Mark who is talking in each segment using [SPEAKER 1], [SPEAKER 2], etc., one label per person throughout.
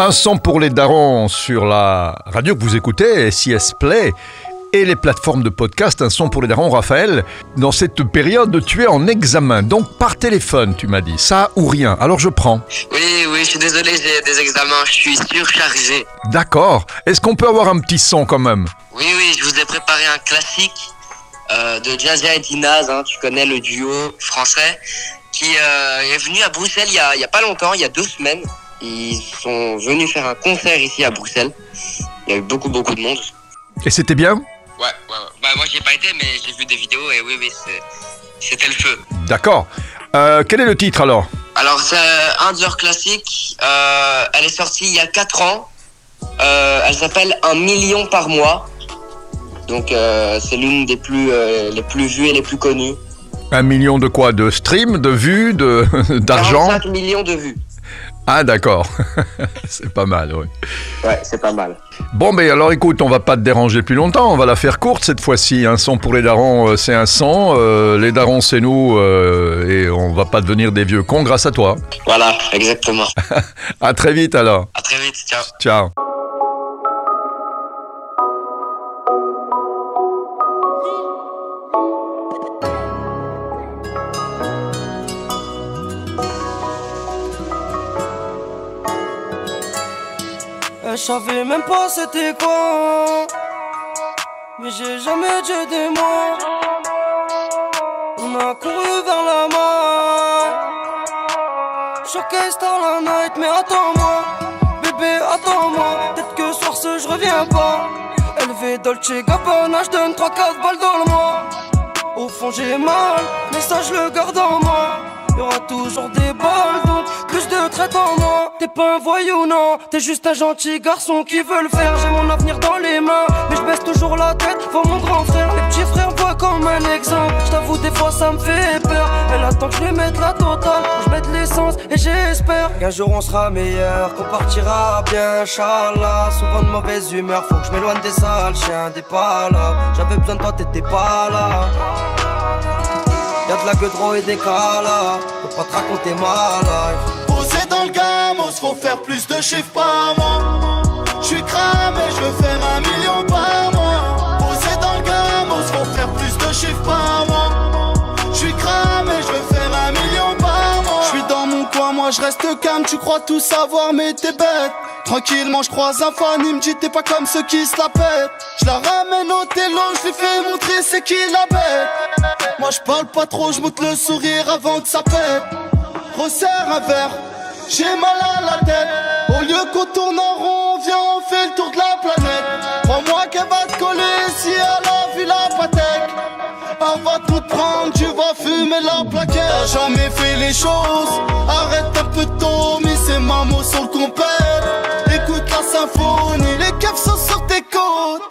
[SPEAKER 1] Un son pour les darons sur la radio que vous écoutez, SIS Play, et les plateformes de podcast. Un son pour les darons, Raphaël. Dans cette période, tu es en examen, donc par téléphone, tu m'as dit. Ça ou rien. Alors je prends.
[SPEAKER 2] Oui, oui, je suis désolé, j'ai des examens, je suis surchargé.
[SPEAKER 1] D'accord. Est-ce qu'on peut avoir un petit son quand même?
[SPEAKER 2] Oui, oui, je vous ai préparé un classique euh, de Jazia et Dinaz, hein, tu connais le duo français, qui euh, est venu à Bruxelles il y, a, il y a pas longtemps, il y a deux semaines. Ils sont venus faire un concert ici à Bruxelles. Il y a eu beaucoup, beaucoup de monde.
[SPEAKER 1] Et c'était bien
[SPEAKER 2] Ouais, ouais, ouais. Bah, moi, j'y ai pas été, mais j'ai vu des vidéos et oui, c'était le feu.
[SPEAKER 1] D'accord. Euh, quel est le titre alors?
[SPEAKER 2] Alors, c'est un de leurs classiques. Euh, elle est sortie il y a 4 ans. Euh, elle s'appelle Un million par mois. Donc, euh, c'est l'une des plus, euh, les plus vues et les plus connues.
[SPEAKER 1] Un million de quoi? De streams, de vues, de d'argent?
[SPEAKER 2] 45 millions de vues.
[SPEAKER 1] Ah d'accord. c'est pas mal, oui.
[SPEAKER 2] Ouais, c'est pas mal.
[SPEAKER 1] Bon, mais alors écoute, on va pas te déranger plus longtemps, on va la faire courte cette fois-ci. Un son pour les darons, euh, c'est un son. euh, les darons, c'est nous, euh, et on va pas devenir des vieux cons grâce à toi.
[SPEAKER 2] Voilà, exactement.
[SPEAKER 1] À très vite alors.
[SPEAKER 2] À très vite. Ciao.
[SPEAKER 1] Ciao.
[SPEAKER 3] Je savais même pas c'était quoi. Mais j'ai jamais Dieu des moi On a couru vers la main Showcase dans la night mais attends-moi. Bébé attends-moi. Peut-être que soir ce je reviens pas. Élevé Dolce Gabbana Je donne 3-4 balles dans le mois. Au fond j'ai mal Mais ça je le garde en moi. Y'aura toujours des balles donc plus de traite en moi. T'es pas un voyou non. T'es juste un gentil garçon qui veut le faire. J'ai mon avenir dans les mains. Mais je baisse toujours la tête pour mon grand frère. Les petits frères voient comme un exemple. Je t'avoue des fois ça me fait peur. Elle attend que je lui mette la totale. Je mette l'essence et j'espère Qu'un jour on sera meilleur. Qu'on partira bien Inch'Allah. Souvent de mauvaise humeur Faut que je m'éloigne des sales chiens Des palas J'avais besoin de toi t'étais pas là. Y'a de la gueudreau et des calas. Peux pas te raconter ma life
[SPEAKER 4] faut faire plus de chiffres par mois. J'suis cramé, je veux faire un million par mois. Posé dans le gamos, faut faire plus de chiffres par mois. J'suis cramé, je veux faire un million par mois. J'suis dans mon coin, moi je reste calme, tu crois tout savoir, mais t'es bête. Tranquillement, je croise un fan, il me dit t'es pas comme ceux qui se la pètent. Je la ramène au télo, je lui fais montrer c'est qui la bête. Moi je parle pas trop, je le sourire avant que ça pète. Resserre un verre, j'ai mal à la tête. Au lieu qu'on tourne en rond, viens on fait le tour de la planète. Crois-moi qu'elle va te coller si elle a vu la patek. Elle va tout prendre, tu vas fumer la plaquette. T'as jamais fait les choses, arrête un peu tôt, mais c'est maman sur le compère. Écoute la symphonie, les keufs sont sur tes côtes.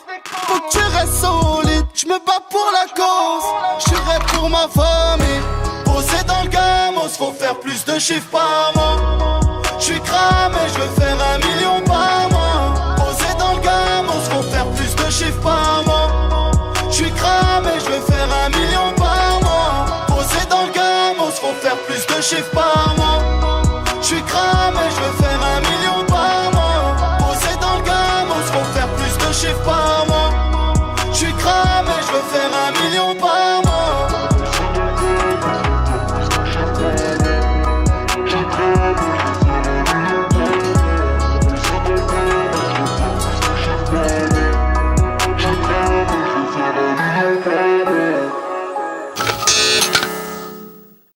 [SPEAKER 4] Faut que tu restes solide, je me bats pour la cause. Je pour ma famille. Posé dans le gamos, faut faire plus de chiffres par mois. J'suis cramé, je veux faire un million par mois. Posé dans le gamos, faut faire plus de chiffres par mois. J'suis cramé, je veux faire un million par mois. Posé dans le gamos, faut faire plus de chiffres par mois.